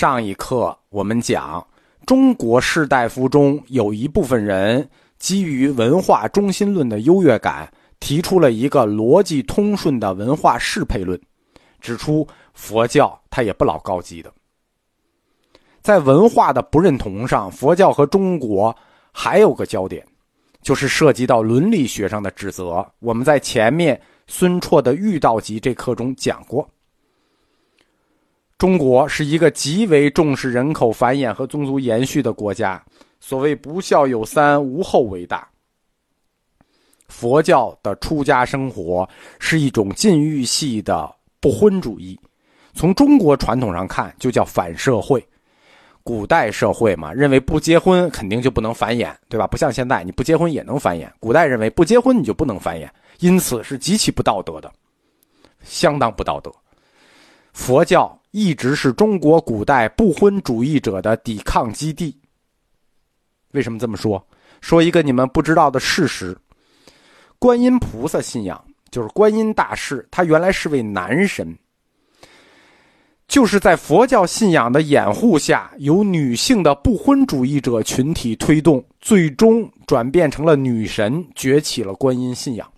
上一课我们讲，中国士大夫中有一部分人基于文化中心论的优越感，提出了一个逻辑通顺的文化适配论，指出佛教它也不老高级的。在文化的不认同上，佛教和中国还有个焦点，就是涉及到伦理学上的指责。我们在前面孙绰的《遇道集》这课中讲过。中国是一个极为重视人口繁衍和宗族延续的国家。所谓“不孝有三，无后为大”。佛教的出家生活是一种禁欲系的不婚主义，从中国传统上看，就叫反社会。古代社会嘛，认为不结婚肯定就不能繁衍，对吧？不像现在，你不结婚也能繁衍。古代认为不结婚你就不能繁衍，因此是极其不道德的，相当不道德。佛教。一直是中国古代不婚主义者的抵抗基地。为什么这么说？说一个你们不知道的事实：观音菩萨信仰就是观音大士，他原来是位男神，就是在佛教信仰的掩护下，由女性的不婚主义者群体推动，最终转变成了女神，崛起了观音信仰。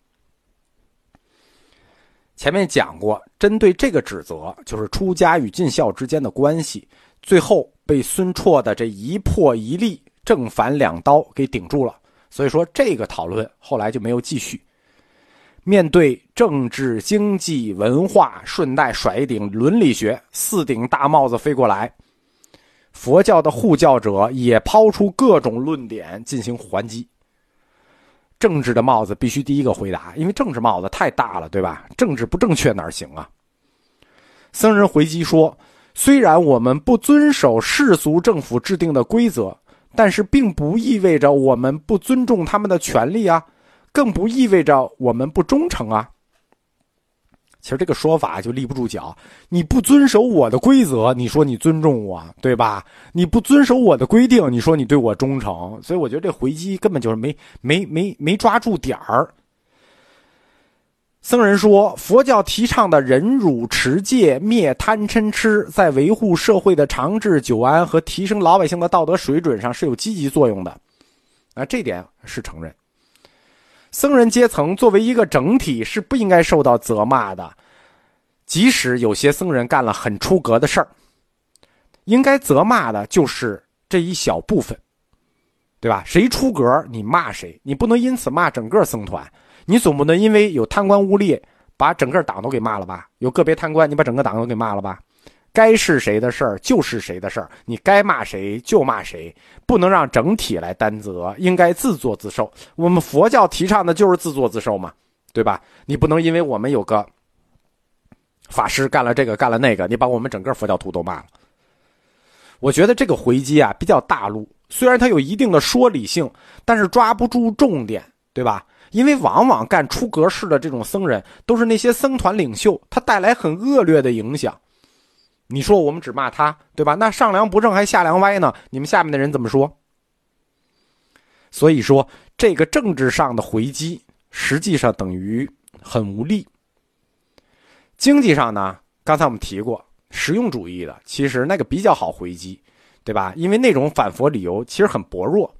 前面讲过，针对这个指责，就是出家与尽孝之间的关系，最后被孙绰的这一破一立、正反两刀给顶住了。所以说，这个讨论后来就没有继续。面对政治、经济、文化，顺带甩一顶伦理学，四顶大帽子飞过来，佛教的护教者也抛出各种论点进行还击。政治的帽子必须第一个回答，因为政治帽子太大了，对吧？政治不正确哪行啊？僧人回击说：“虽然我们不遵守世俗政府制定的规则，但是并不意味着我们不尊重他们的权利啊，更不意味着我们不忠诚啊。”其实这个说法就立不住脚。你不遵守我的规则，你说你尊重我，对吧？你不遵守我的规定，你说你对我忠诚。所以我觉得这回击根本就是没没没没抓住点儿。僧人说，佛教提倡的忍辱持戒、灭贪嗔痴，在维护社会的长治久安和提升老百姓的道德水准上是有积极作用的。啊，这点是承认。僧人阶层作为一个整体是不应该受到责骂的，即使有些僧人干了很出格的事儿，应该责骂的就是这一小部分，对吧？谁出格你骂谁，你不能因此骂整个僧团，你总不能因为有贪官污吏把整个党都给骂了吧？有个别贪官你把整个党都给骂了吧？该是谁的事儿就是谁的事儿，你该骂谁就骂谁，不能让整体来担责，应该自作自受。我们佛教提倡的就是自作自受嘛，对吧？你不能因为我们有个法师干了这个干了那个，你把我们整个佛教徒都骂了。我觉得这个回击啊比较大陆，虽然它有一定的说理性，但是抓不住重点，对吧？因为往往干出格事的这种僧人，都是那些僧团领袖，他带来很恶劣的影响。你说我们只骂他，对吧？那上梁不正还下梁歪呢？你们下面的人怎么说？所以说，这个政治上的回击，实际上等于很无力。经济上呢，刚才我们提过，实用主义的其实那个比较好回击，对吧？因为那种反佛理由其实很薄弱。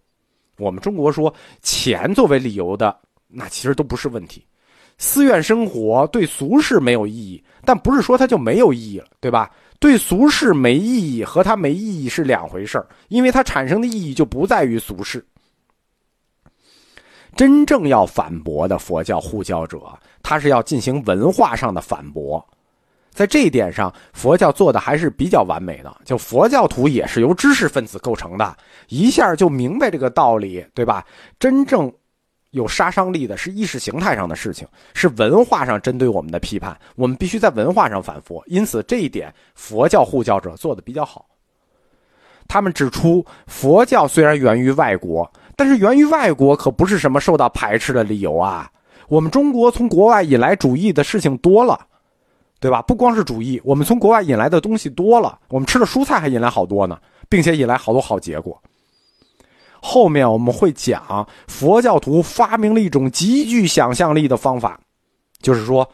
我们中国说钱作为理由的，那其实都不是问题。寺院生活对俗世没有意义，但不是说它就没有意义了，对吧？对俗世没意义和它没意义是两回事因为它产生的意义就不在于俗世。真正要反驳的佛教护教者，他是要进行文化上的反驳，在这一点上，佛教做的还是比较完美的。就佛教徒也是由知识分子构成的，一下就明白这个道理，对吧？真正。有杀伤力的是意识形态上的事情，是文化上针对我们的批判，我们必须在文化上反佛。因此，这一点佛教护教者做的比较好。他们指出，佛教虽然源于外国，但是源于外国可不是什么受到排斥的理由啊。我们中国从国外引来主义的事情多了，对吧？不光是主义，我们从国外引来的东西多了，我们吃的蔬菜还引来好多呢，并且引来好多好结果。后面我们会讲，佛教徒发明了一种极具想象力的方法，就是说，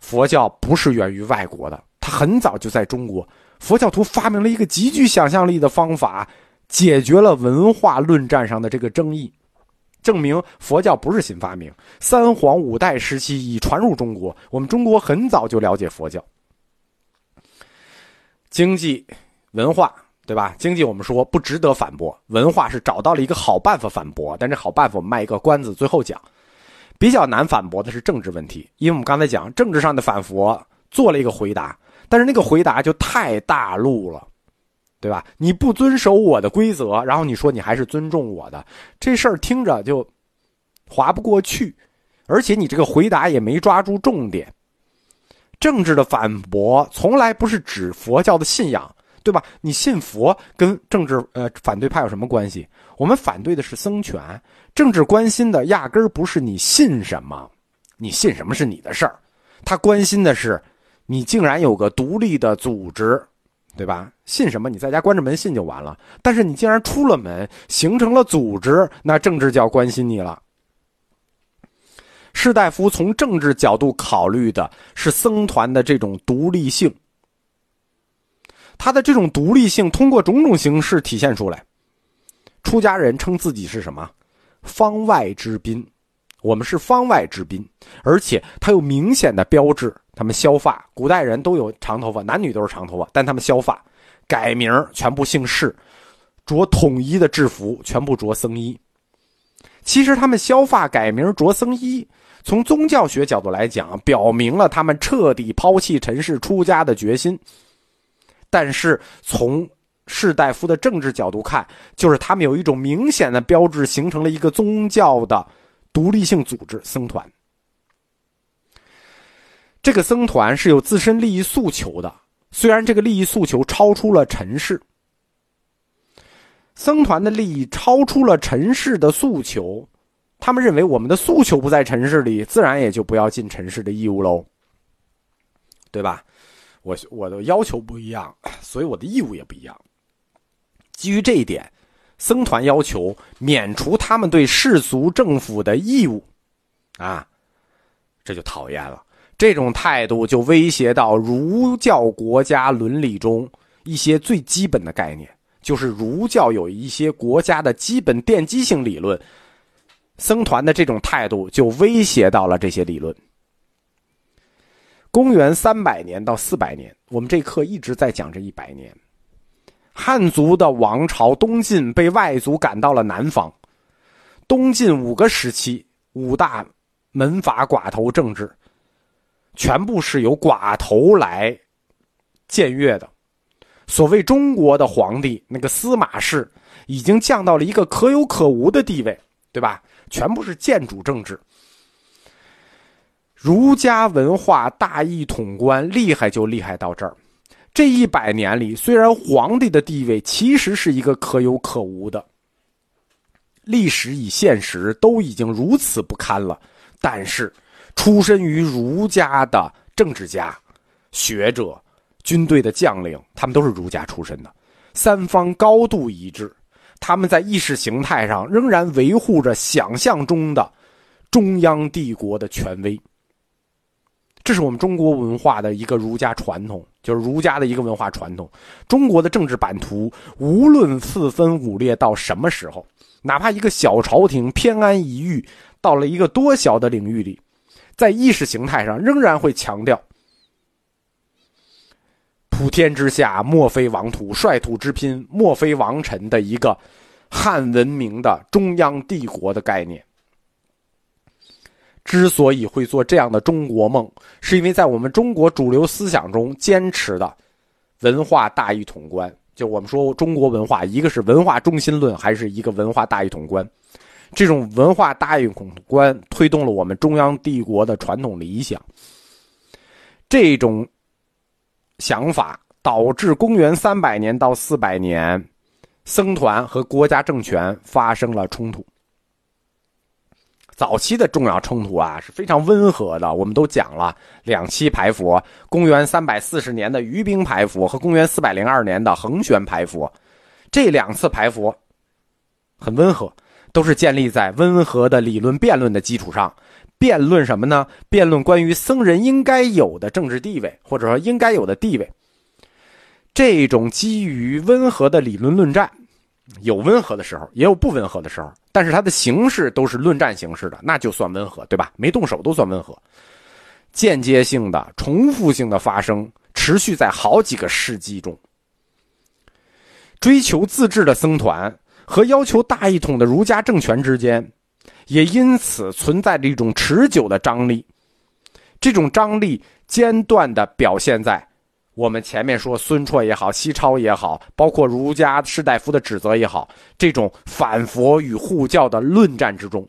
佛教不是源于外国的，它很早就在中国佛教徒发明了一个极具想象力的方法，解决了文化论战上的这个争议，证明佛教不是新发明，三皇五代时期已传入中国，我们中国很早就了解佛教。经济、文化，对吧？经济我们说不值得反驳，文化是找到了一个好办法反驳，但这好办法我们卖一个关子，最后讲。比较难反驳的是政治问题，因为我们刚才讲政治上的反驳做了一个回答，但是那个回答就太大路了，对吧？你不遵守我的规则，然后你说你还是尊重我的，这事儿听着就划不过去，而且你这个回答也没抓住重点。政治的反驳从来不是指佛教的信仰，对吧？你信佛跟政治呃反对派有什么关系？我们反对的是僧权。政治关心的压根儿不是你信什么，你信什么是你的事儿，他关心的是，你竟然有个独立的组织，对吧？信什么你在家关着门信就完了，但是你竟然出了门形成了组织，那政治就要关心你了。士大夫从政治角度考虑的是僧团的这种独立性，他的这种独立性通过种种形式体现出来。出家人称自己是什么？方外之宾，我们是方外之宾，而且他有明显的标志。他们削发，古代人都有长头发，男女都是长头发，但他们削发，改名全部姓氏，着统一的制服，全部着僧衣。其实他们削发改名着僧衣，从宗教学角度来讲，表明了他们彻底抛弃尘世出家的决心。但是从士大夫的政治角度看，就是他们有一种明显的标志，形成了一个宗教的独立性组织——僧团。这个僧团是有自身利益诉求的，虽然这个利益诉求超出了尘世。僧团的利益超出了尘世的诉求，他们认为我们的诉求不在尘世里，自然也就不要尽尘世的义务喽，对吧？我我的要求不一样，所以我的义务也不一样。基于这一点，僧团要求免除他们对世俗政府的义务，啊，这就讨厌了。这种态度就威胁到儒教国家伦理中一些最基本的概念，就是儒教有一些国家的基本奠基性理论，僧团的这种态度就威胁到了这些理论。公元三百年到四百年，我们这课一直在讲这一百年。汉族的王朝东晋被外族赶到了南方，东晋五个时期五大门阀寡头政治，全部是由寡头来僭越的。所谓中国的皇帝，那个司马氏已经降到了一个可有可无的地位，对吧？全部是建主政治。儒家文化大一统观厉害就厉害到这儿。这一百年里，虽然皇帝的地位其实是一个可有可无的，历史与现实都已经如此不堪了，但是出身于儒家的政治家、学者、军队的将领，他们都是儒家出身的，三方高度一致，他们在意识形态上仍然维护着想象中的中央帝国的权威。这是我们中国文化的一个儒家传统，就是儒家的一个文化传统。中国的政治版图，无论四分五裂到什么时候，哪怕一个小朝廷偏安一隅，到了一个多小的领域里，在意识形态上仍然会强调“普天之下莫非王土，率土之滨莫非王臣”的一个汉文明的中央帝国的概念。之所以会做这样的中国梦，是因为在我们中国主流思想中坚持的文化大一统观。就我们说中国文化，一个是文化中心论，还是一个文化大一统观。这种文化大一统观推动了我们中央帝国的传统理想。这种想法导致公元三百年到四百年，僧团和国家政权发生了冲突。早期的重要冲突啊是非常温和的，我们都讲了两期排佛，公元三百四十年的余兵排佛和公元四百零二年的恒玄排佛，这两次排佛很温和，都是建立在温和的理论辩论的基础上，辩论什么呢？辩论关于僧人应该有的政治地位，或者说应该有的地位。这种基于温和的理论论战，有温和的时候，也有不温和的时候，但是它的形式都是论战形式的，那就算温和，对吧？没动手都算温和。间接性的、重复性的发生，持续在好几个世纪中。追求自治的僧团和要求大一统的儒家政权之间，也因此存在着一种持久的张力。这种张力间断的表现在。我们前面说孙绰也好，西超也好，包括儒家士大夫的指责也好，这种反佛与护教的论战之中，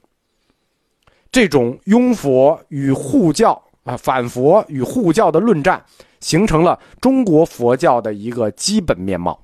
这种拥佛与护教啊，反佛与护教的论战，形成了中国佛教的一个基本面貌。